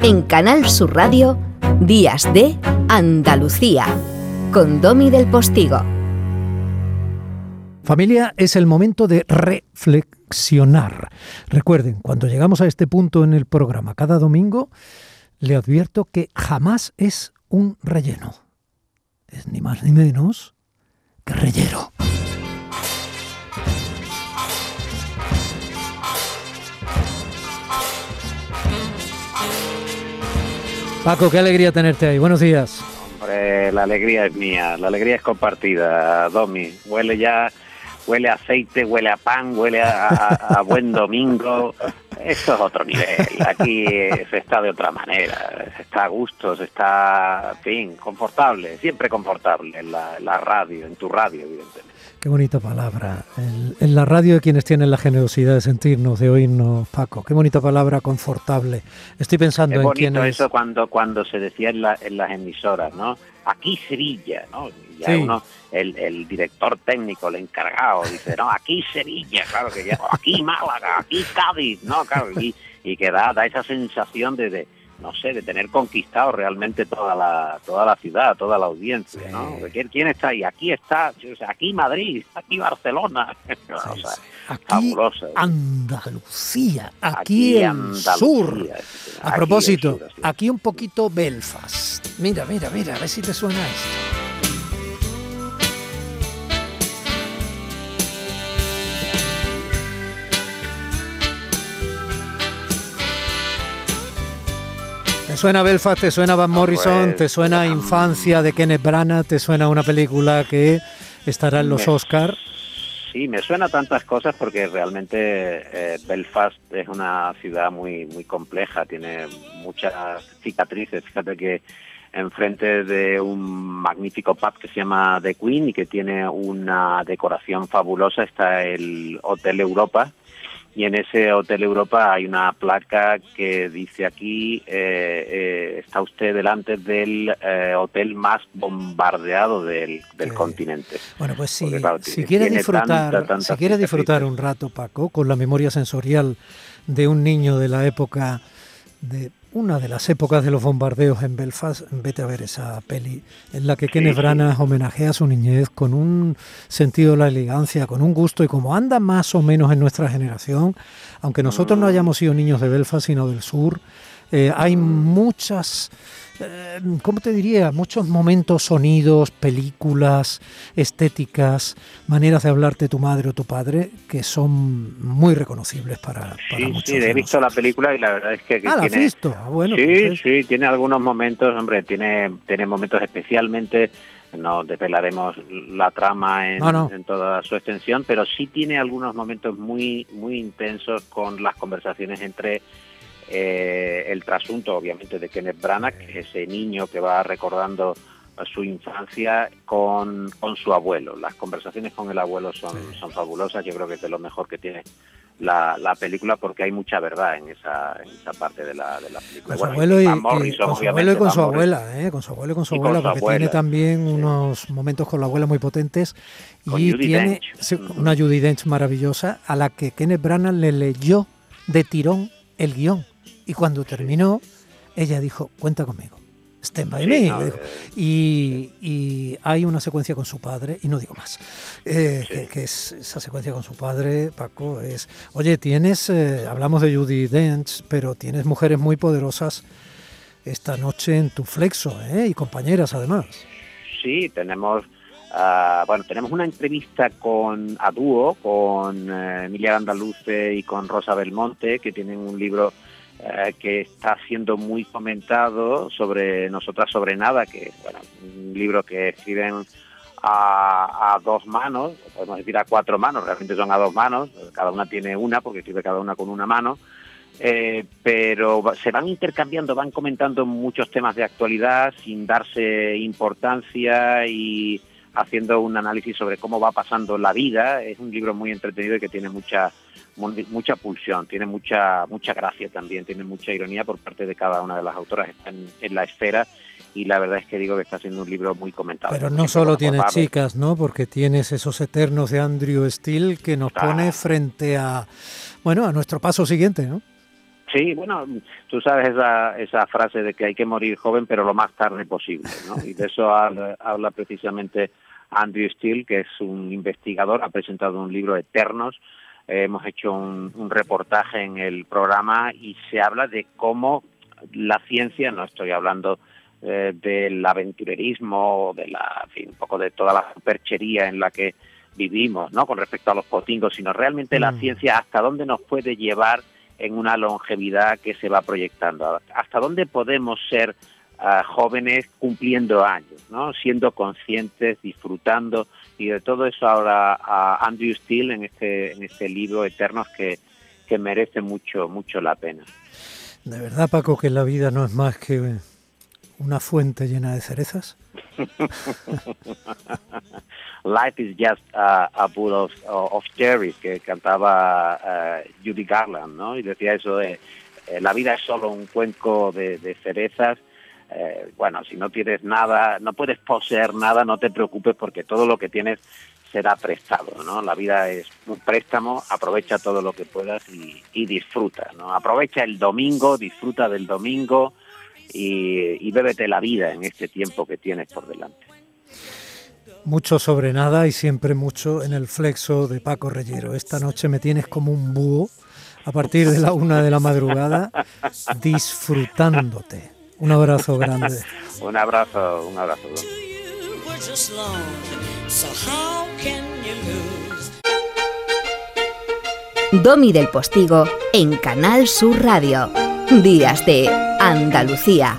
En Canal Sur Radio, Días de Andalucía, con Domi del Postigo. Familia, es el momento de reflexionar. Recuerden, cuando llegamos a este punto en el programa cada domingo, le advierto que jamás es un relleno. Es ni más ni menos que relleno. Paco, qué alegría tenerte ahí. Buenos días. Hombre, la alegría es mía, la alegría es compartida, Domi. Huele ya, huele a aceite, huele a pan, huele a, buen domingo. Esto es otro nivel. Aquí se está de otra manera. Se está a gusto, se está, en fin, confortable, siempre confortable en la, en la radio, en tu radio, evidentemente. Qué bonita palabra. En, la radio de quienes tienen la generosidad de sentirnos, de oírnos, Paco. Qué bonita palabra, confortable. Estoy pensando es en quién es. eso cuando, cuando se decía en, en las emisoras, ¿no? Aquí Sevilla, ¿no? Ya uno, el, el, director técnico, el encargado, dice, no, aquí Sevilla, claro que ya, aquí Málaga, aquí Cádiz, ¿no? Claro, y, y que da, da esa sensación de no sé, de tener conquistado realmente toda la, toda la ciudad, toda la audiencia, ¿no? ¿Quién está ahí? Aquí está, aquí Madrid, aquí Barcelona. aquí Andalucía, aquí, el sur. A propósito, aquí un poquito Belfast. Mira, mira, mira, a ver si te suena esto. Suena Belfast, te suena Van Morrison, te suena Infancia de Kenneth Branagh, te suena una película que estará en los Oscars. Sí, me suena tantas cosas porque realmente eh, Belfast es una ciudad muy muy compleja, tiene muchas cicatrices. Fíjate que enfrente de un magnífico pub que se llama The Queen y que tiene una decoración fabulosa está el Hotel Europa, y en ese Hotel Europa hay una placa que dice aquí eh, eh, está usted delante del eh, hotel más bombardeado del, continente. Bueno, pues si, si quiere disfrutar, si quiere disfrutar un rato, Paco, con la memoria sensorial de un niño de la época de una de las épocas de los bombardeos en Belfast, vete a ver esa peli en la que Kenneth Branagh homenajea a su niñez con un sentido de la elegancia, con un gusto y como anda más o menos en nuestra generación, aunque nosotros no mm. hayamos sido niños de Belfast sino del sur, eh, hay muchas eh, ¿cómo te diría? Muchos momentos, sonidos, películas, estéticas, maneras de hablarte de tu madre o tu padre que son muy reconocibles para, para sí, muchos. Sí, he visto la película y la verdad es que, ah, ¿la has visto? Ah, bueno, sí, pues sí, tiene algunos momentos, hombre, tiene, tiene momentos especialmente no desvelaremos la trama en, en, toda su extensión, pero sí tiene algunos momentos muy muy intensos con las conversaciones entre eh, el trasunto, obviamente, de Kenneth Branagh, ese niño que va recordando su infancia con, con su abuelo. Las conversaciones con el abuelo son, son fabulosas, yo creo que es de lo mejor que tiene la, la película porque hay mucha verdad en esa, en esa parte de la, de la película. Con su abuelo y, con su abuelo y con su abuela, ¿eh? con su abuelo y con su abuela, porque tiene también unos momentos con la abuela muy potentes y tiene una Judy Dench maravillosa a la que Kenneth Branagh le leyó de tirón el guion. Y cuando terminó, ella dijo, cuenta conmigo. Stand by me. y, hay una secuencia con su padre, y no digo más, eh, que, es esa secuencia con su padre, Paco, es, oye, tienes, eh, hablamos de Judy Dench, pero tienes mujeres muy poderosas esta noche en tu flexo, ¿eh? y compañeras además. Sí, tenemos, uh, bueno, tenemos una entrevista con a dúo con Emilia Andaluce y con Rosa Belmonte, que tienen un libro eh, que está siendo muy comentado sobre Nosotras sobre Nada, que bueno, un libro que escriben a, dos manos, podemos decir a cuatro manos, realmente son a dos manos, cada una tiene una, porque escribe cada una con una mano, eh, pero se van intercambiando, van comentando muchos temas de actualidad sin darse importancia y haciendo un análisis sobre cómo va pasando la vida. Es un libro muy entretenido y que tiene mucha mucha pulsión, tiene mucha mucha gracia también, tiene mucha ironía por parte de cada una de las autoras están en la esfera y la verdad es que digo que está siendo un libro muy comentado. Pero no solo tiene chicas, ¿no? Porque tienes esos eternos de Andrew Steele que nos pone frente a bueno, a nuestro paso siguiente, ¿no? Sí, bueno, tú sabes esa, esa frase de que hay que morir joven, pero lo más tarde posible, ¿no? Y de eso habla, precisamente Andrew Steele, que es un investigador, ha presentado un libro Eternos, eh, hemos hecho un, un, reportaje en el programa y se habla de cómo la ciencia, no estoy hablando eh, del aventurerismo, de la, en fin, un poco de toda la perchería en la que vivimos, ¿no? Con respecto a los potingos, sino realmente la mm. ciencia hasta dónde nos puede llevar en una longevidad que se va proyectando, hasta dónde podemos ser ah, jóvenes cumpliendo años, ¿no? Siendo conscientes, disfrutando y de todo eso ahora a Andrew Steele en este en este libro Eternos que, que merece mucho mucho la pena. De verdad, Paco, que la vida no es más que una fuente llena de cerezas? Life is just a, a bowl of, of, cherries que cantaba uh, Judy Garland, ¿no? Y decía eso de eh, la vida es solo un cuenco de, cerezas. Eh, bueno, si no tienes nada, no puedes poseer nada, no te preocupes porque todo lo que tienes será prestado, ¿no? La vida es un préstamo, aprovecha todo lo que puedas y, y disfruta, ¿no? Aprovecha el domingo, disfruta del domingo, y, bébete la vida en este tiempo que tienes por delante. Mucho sobre nada y siempre mucho en el flexo de Paco Reyero. Esta noche me tienes como un búho a partir de la una de la madrugada disfrutándote. Un abrazo grande. un abrazo, un abrazo. Domi del Postigo en Canal Sur Radio. Días de Andalucía.